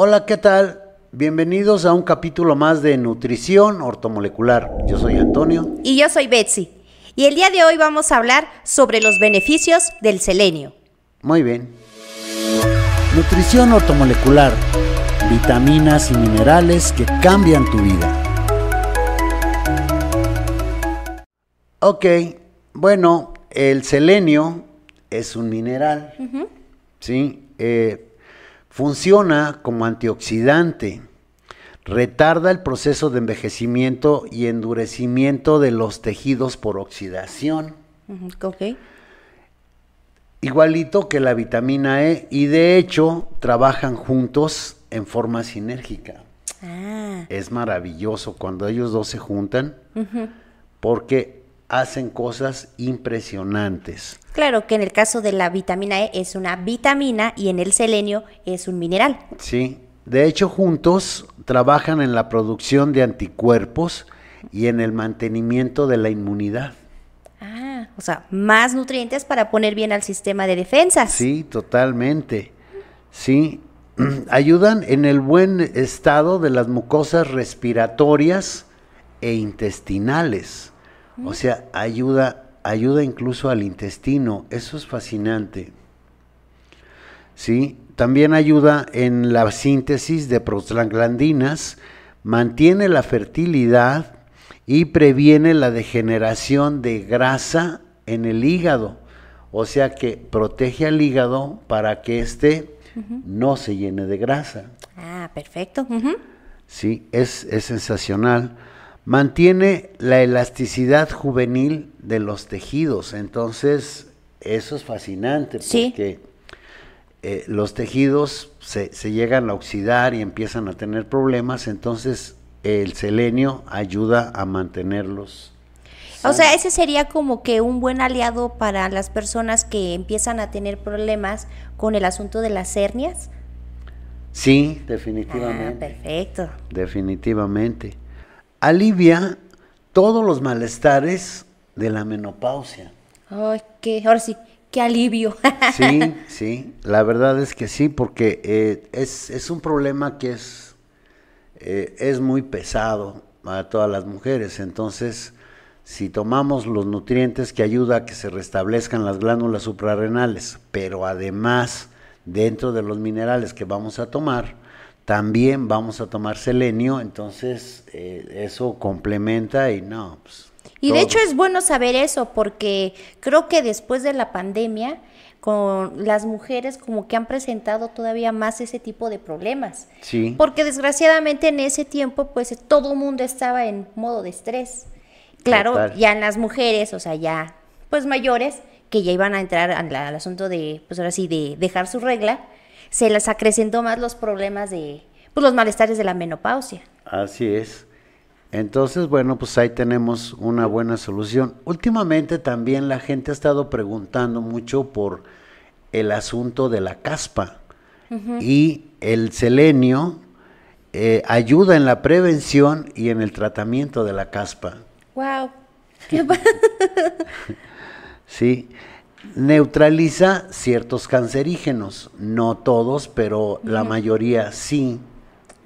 Hola, ¿qué tal? Bienvenidos a un capítulo más de Nutrición Ortomolecular. Yo soy Antonio. Y yo soy Betsy. Y el día de hoy vamos a hablar sobre los beneficios del selenio. Muy bien. Nutrición ortomolecular. Vitaminas y minerales que cambian tu vida. Ok, bueno, el selenio es un mineral, ¿sí? Eh, funciona como antioxidante, retarda el proceso de envejecimiento y endurecimiento de los tejidos por oxidación. Ok. Igualito que la vitamina E y de hecho trabajan juntos en forma sinérgica. Ah. Es maravilloso cuando ellos dos se juntan porque hacen cosas impresionantes. Claro que en el caso de la vitamina E es una vitamina y en el selenio es un mineral. Sí, de hecho juntos trabajan en la producción de anticuerpos y en el mantenimiento de la inmunidad. Ah, o sea, más nutrientes para poner bien al sistema de defensas. Sí, totalmente. Sí, ayudan en el buen estado de las mucosas respiratorias e intestinales. O sea, ayuda, ayuda incluso al intestino. Eso es fascinante. ¿Sí? También ayuda en la síntesis de prostaglandinas, mantiene la fertilidad y previene la degeneración de grasa en el hígado. O sea que protege al hígado para que éste no se llene de grasa. Ah, perfecto. Sí, es, es sensacional mantiene la elasticidad juvenil de los tejidos. Entonces, eso es fascinante porque eh, los tejidos se, llegan a oxidar y empiezan a tener problemas, entonces el selenio ayuda a mantenerlos. O sea, ese sería como que un buen aliado para las personas que empiezan a tener problemas con el asunto de las hernias. Sí, definitivamente. Ah, perfecto. Definitivamente alivia todos los malestares de la menopausia. Ay, qué, ahora sí, qué alivio. sí, sí, la verdad es que sí, porque eh, es, un problema que es, eh, es muy pesado para todas las mujeres. Entonces, si tomamos los nutrientes que ayuda a que se restablezcan las glándulas suprarrenales, pero además dentro de los minerales que vamos a tomar, también vamos a tomar selenio, entonces eh, eso complementa y no. Pues, y de hecho es bueno saber eso porque creo que después de la pandemia con las mujeres como que han presentado todavía más ese tipo de problemas. Sí. Porque desgraciadamente en ese tiempo pues todo el mundo estaba en modo de estrés. Claro, ya en las mujeres, o sea, ya pues mayores que ya iban a entrar al, al asunto de pues ahora sí de dejar su regla se les acrecentó más los problemas de pues, los malestares de la menopausia. Así es. Entonces, bueno, pues ahí tenemos una buena solución. Últimamente también la gente ha estado preguntando mucho por el asunto de la caspa y el selenio eh, ayuda en la prevención y en el tratamiento de la caspa. Wow. sí, neutraliza ciertos cancerígenos, no todos, pero la mayoría sí,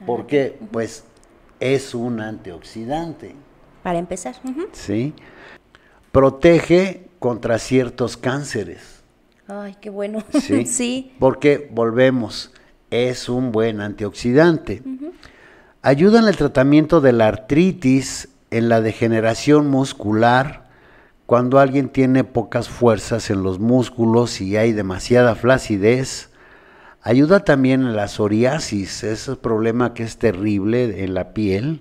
porque pues es un antioxidante. Para empezar. Sí. Protege contra ciertos cánceres. Ay, qué bueno. Sí. sí. Porque volvemos, es un buen antioxidante. Ayuda en el tratamiento de la artritis, en la degeneración muscular, cuando alguien tiene pocas fuerzas en los músculos y hay demasiada flacidez, ayuda también en la psoriasis, ese problema que es terrible en la piel.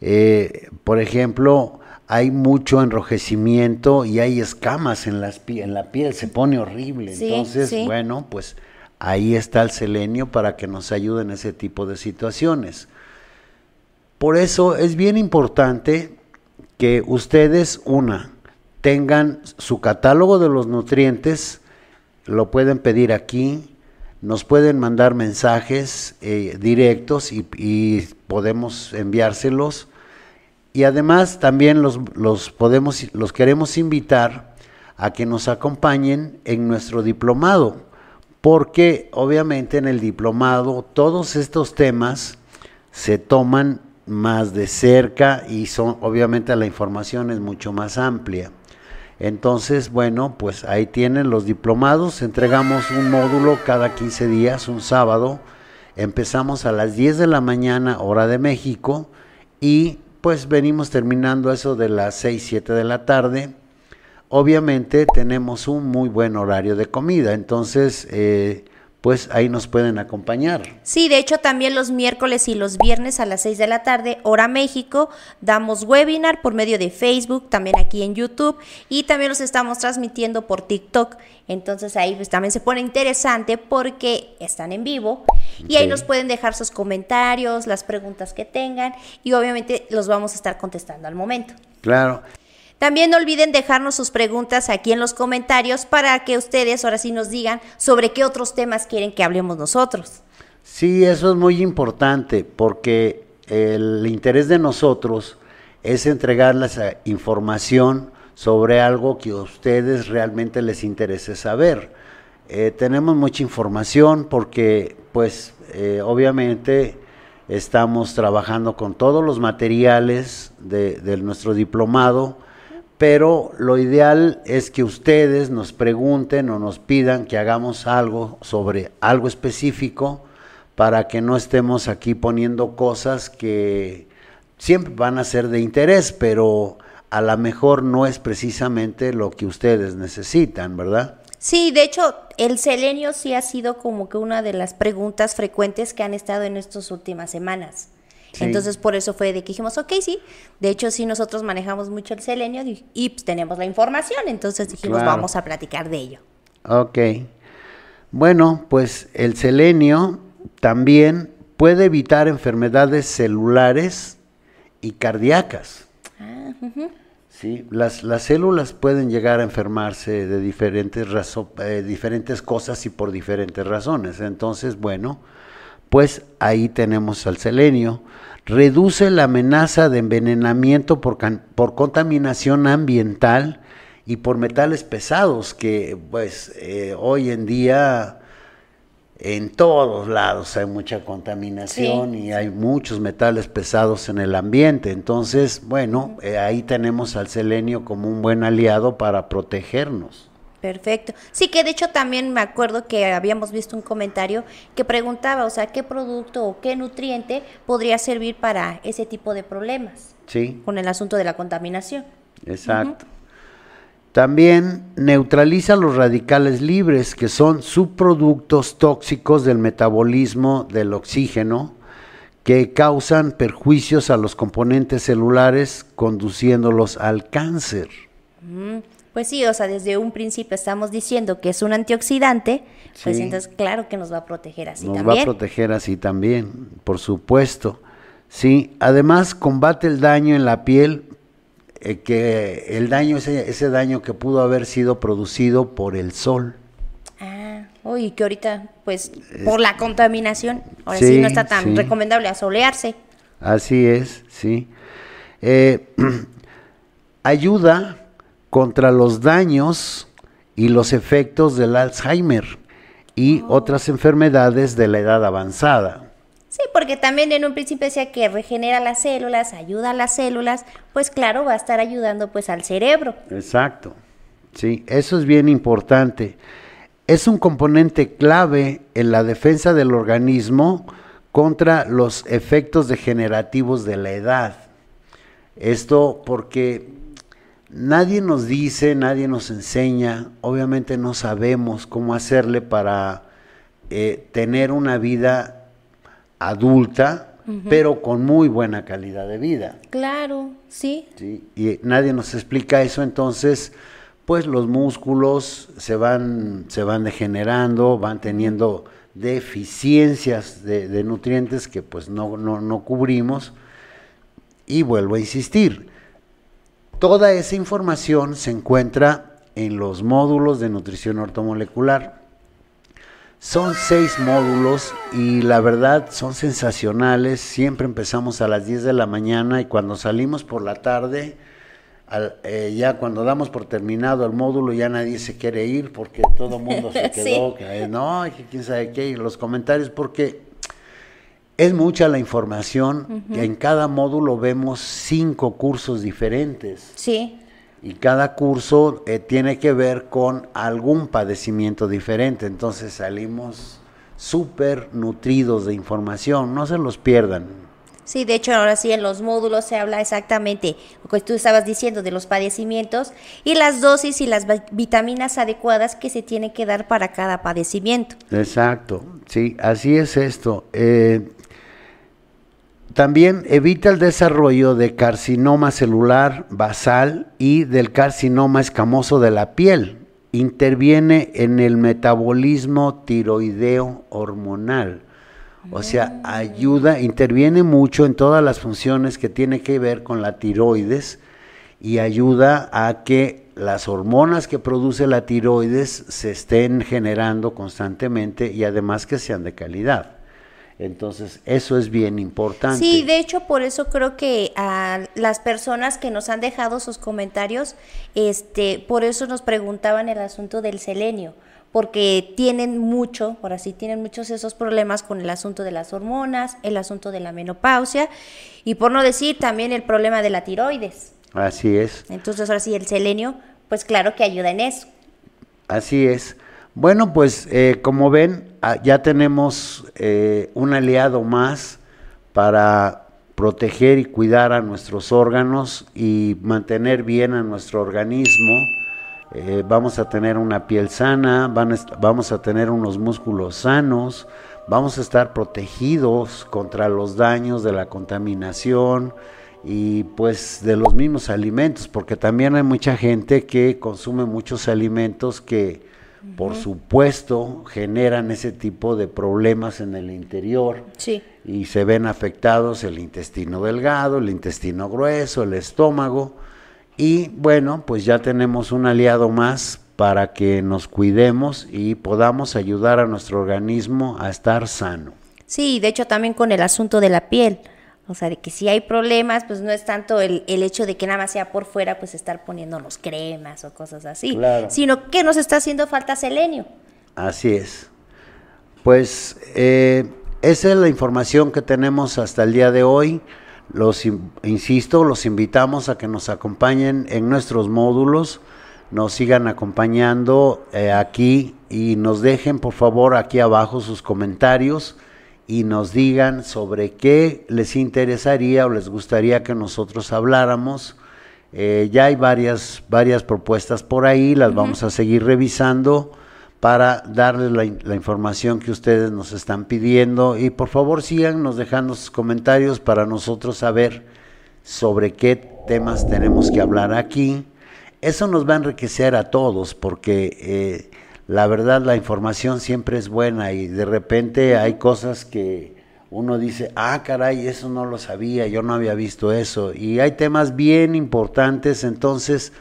Eh, por ejemplo, hay mucho enrojecimiento y hay escamas en, las en la piel, se pone horrible. Entonces, bueno, pues ahí está el selenio para que nos ayude en ese tipo de situaciones. Por eso es bien importante que ustedes, una, tengan su catálogo de los nutrientes, lo pueden pedir aquí, nos pueden mandar mensajes eh, directos y, podemos enviárselos. Y además también los, los, podemos, los queremos invitar a que nos acompañen en nuestro diplomado, porque obviamente en el diplomado todos estos temas se toman más de cerca y son obviamente la información es mucho más amplia. Entonces, bueno, pues ahí tienen los diplomados, entregamos un módulo cada 15 días, un sábado, empezamos a las 10 de la mañana, hora de México, y pues venimos terminando eso de las 6, 7 de la tarde. Obviamente tenemos un muy buen horario de comida, entonces eh, pues ahí nos pueden acompañar. Sí, de hecho también los miércoles y los viernes a las 6 de la tarde, hora México, damos webinar por medio de Facebook, también aquí en YouTube y también los estamos transmitiendo por TikTok. Entonces ahí pues, también se pone interesante porque están en vivo y ahí nos pueden dejar sus comentarios, las preguntas que tengan y obviamente los vamos a estar contestando al momento. Claro. También no olviden dejarnos sus preguntas aquí en los comentarios para que ustedes ahora sí nos digan sobre qué otros temas quieren que hablemos nosotros. Sí, eso es muy importante porque el interés de nosotros es entregarles información sobre algo que a ustedes realmente les interese saber. Eh, tenemos mucha información porque pues eh, obviamente estamos trabajando con todos los materiales de nuestro diplomado, pero lo ideal es que ustedes nos pregunten o nos pidan que hagamos algo sobre algo específico para que no estemos aquí poniendo cosas que siempre van a ser de interés, pero a lo mejor no es precisamente lo que ustedes necesitan, ¿verdad? Sí, de hecho, el selenio sí ha sido como que una de las preguntas frecuentes que han estado en estas últimas semanas. Entonces, por eso fue de que dijimos, ok, sí. De hecho, sí, nosotros manejamos mucho el selenio y pues, tenemos la información. Entonces dijimos, vamos a platicar de ello. Ok. Bueno, pues el selenio también puede evitar enfermedades celulares y cardíacas. Ah, Sí, las, las, células pueden llegar a enfermarse de diferentes, eh, diferentes cosas y por diferentes razones. Entonces, bueno, pues ahí tenemos al selenio. Reduce la amenaza de envenenamiento por, por contaminación ambiental y por metales pesados, que pues eh, hoy en día en todos lados hay mucha contaminación y hay muchos metales pesados en el ambiente. Entonces, bueno, eh, ahí tenemos al selenio como un buen aliado para protegernos. Perfecto. Sí, que de hecho también me acuerdo que habíamos visto un comentario que preguntaba, o sea, qué producto o qué nutriente podría servir para ese tipo de problemas. Sí. Con el asunto de la contaminación. Exacto. También neutraliza los radicales libres, que son subproductos tóxicos del metabolismo del oxígeno, que causan perjuicios a los componentes celulares, conduciéndolos al cáncer. Pues sí, o sea, desde un principio estamos diciendo que es un antioxidante, pues entonces claro que nos va a proteger así también. Nos va a proteger así también, por supuesto. Sí, además combate el daño en la piel, eh, que el daño, ese, ese daño que pudo haber sido producido por el sol. Ah, uy, que ahorita, pues, por la contaminación, ahora sí, no está tan recomendable asolearse. Así es, sí. Eh, ayuda contra los daños y los efectos del Alzheimer y oh. otras enfermedades de la edad avanzada. Sí, porque también en un principio decía que regenera las células, ayuda a las células, pues claro, va a estar ayudando pues al cerebro. Exacto. Sí, eso es bien importante. Es un componente clave en la defensa del organismo contra los efectos degenerativos de la edad. Esto porque Nadie nos dice, nadie nos enseña, obviamente no sabemos cómo hacerle para eh, tener una vida adulta, pero con muy buena calidad de vida. Claro, sí. sí. Y nadie nos explica eso, entonces, pues los músculos se van, se van degenerando, van teniendo deficiencias de, nutrientes que pues no, no, no cubrimos. Y vuelvo a insistir, Toda esa información se encuentra en los módulos de nutrición ortomolecular. Son seis módulos y la verdad son sensacionales. Siempre empezamos a las 10 de la mañana y cuando salimos por la tarde eh, ya cuando damos por terminado el módulo ya nadie se quiere ir porque todo el mundo se quedó, que, no, que quién sabe qué, y los comentarios, porque es mucha la información, en cada módulo vemos cinco cursos diferentes. Sí. Y cada curso eh, tiene que ver con algún padecimiento diferente, entonces salimos súper nutridos de información, no se los pierdan. Sí, de hecho ahora sí en los módulos se habla exactamente lo que tú estabas diciendo de los padecimientos y las dosis y las vitaminas adecuadas que se tienen que dar para cada padecimiento. Exacto, sí, así es esto. Eh, también evita el desarrollo de carcinoma celular basal y del carcinoma escamoso de la piel. Interviene en el metabolismo tiroideo hormonal o sea, ayuda, interviene mucho en todas las funciones que tiene que ver con la tiroides y ayuda a que las hormonas que produce la tiroides se estén generando constantemente y además que sean de calidad. Entonces, eso es bien importante. Sí, de hecho, por eso creo que a las personas que nos han dejado sus comentarios, este, por eso nos preguntaban el asunto del selenio porque tienen mucho, por así tienen muchos esos problemas con el asunto de las hormonas, el asunto de la menopausia y por no decir también el problema de la tiroides. Así es. Entonces ahora sí el selenio, pues claro que ayuda en eso. Así es. Bueno, pues eh, como ven, ah, ya tenemos eh, un aliado más para proteger y cuidar a nuestros órganos y mantener bien a nuestro organismo. Eh, vamos a tener una piel sana, vamos a tener unos músculos sanos, vamos a estar protegidos contra los daños de la contaminación y pues de los mismos alimentos, porque también hay mucha gente que consume muchos alimentos que por supuesto generan ese tipo de problemas en el interior y se ven afectados el intestino delgado, el intestino grueso, el estómago y bueno, pues ya tenemos un aliado más para que nos cuidemos y podamos ayudar a nuestro organismo a estar sano. Sí, de hecho también con el asunto de la piel. O sea, de que si hay problemas, pues no es tanto el, hecho de que nada más sea por fuera, pues estar poniéndonos cremas o cosas así, sino que nos está haciendo falta selenio. Así es. Pues eh, esa es la información que tenemos hasta el día de hoy. Los, insisto, los invitamos a que nos acompañen en nuestros módulos, nos sigan acompañando eh, aquí y nos dejen por favor aquí abajo sus comentarios y nos digan sobre qué les interesaría o les gustaría que nosotros habláramos. Eh, ya hay varias, varias propuestas por ahí, las vamos a seguir revisando para darles la, información que ustedes nos están pidiendo y por favor síganos dejando sus comentarios para nosotros saber sobre qué temas tenemos que hablar aquí. Eso nos va a enriquecer a todos porque eh, la verdad la información siempre es buena y de repente hay cosas que uno dice, ah, caray, eso no lo sabía, yo no había visto eso. Y hay temas bien importantes, entonces,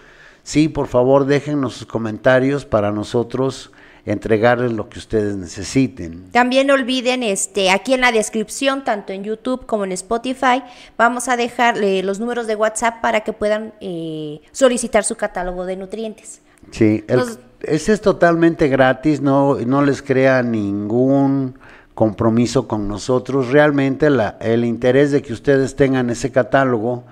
sí, por favor, déjennos sus comentarios para nosotros entregarles lo que ustedes necesiten. También no olviden, este, aquí en la descripción, tanto en YouTube como en Spotify, vamos a dejar los números de WhatsApp para que puedan eh, solicitar su catálogo de nutrientes. Sí, ese es totalmente gratis, no, no les crea ningún compromiso con nosotros. Realmente la, el interés de que ustedes tengan ese catálogo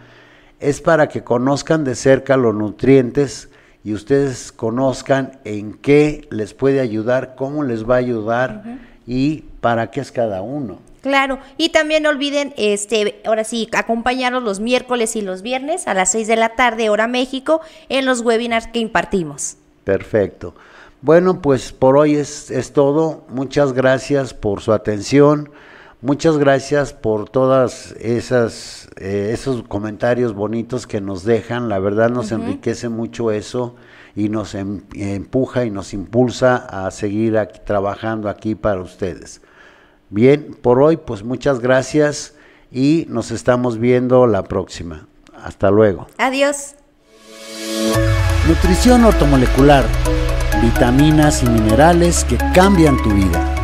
es para que conozcan de cerca los nutrientes y ustedes conozcan en qué les puede ayudar, cómo les va a ayudar y para qué es cada uno. Claro, y también no olviden, este, ahora sí, acompañarnos los miércoles y los viernes a las 6 de la tarde, hora México, en los webinars que impartimos. Perfecto. Bueno, pues por hoy es, es todo. Muchas gracias por su atención. Muchas gracias por todas esas eh, esos comentarios bonitos que nos dejan. La verdad nos enriquece mucho eso y nos em, empuja y nos impulsa a seguir aquí, trabajando aquí para ustedes. Bien, por hoy pues muchas gracias y nos estamos viendo la próxima. Hasta luego. Adiós. Nutrición ortomolecular. Vitaminas y minerales que cambian tu vida.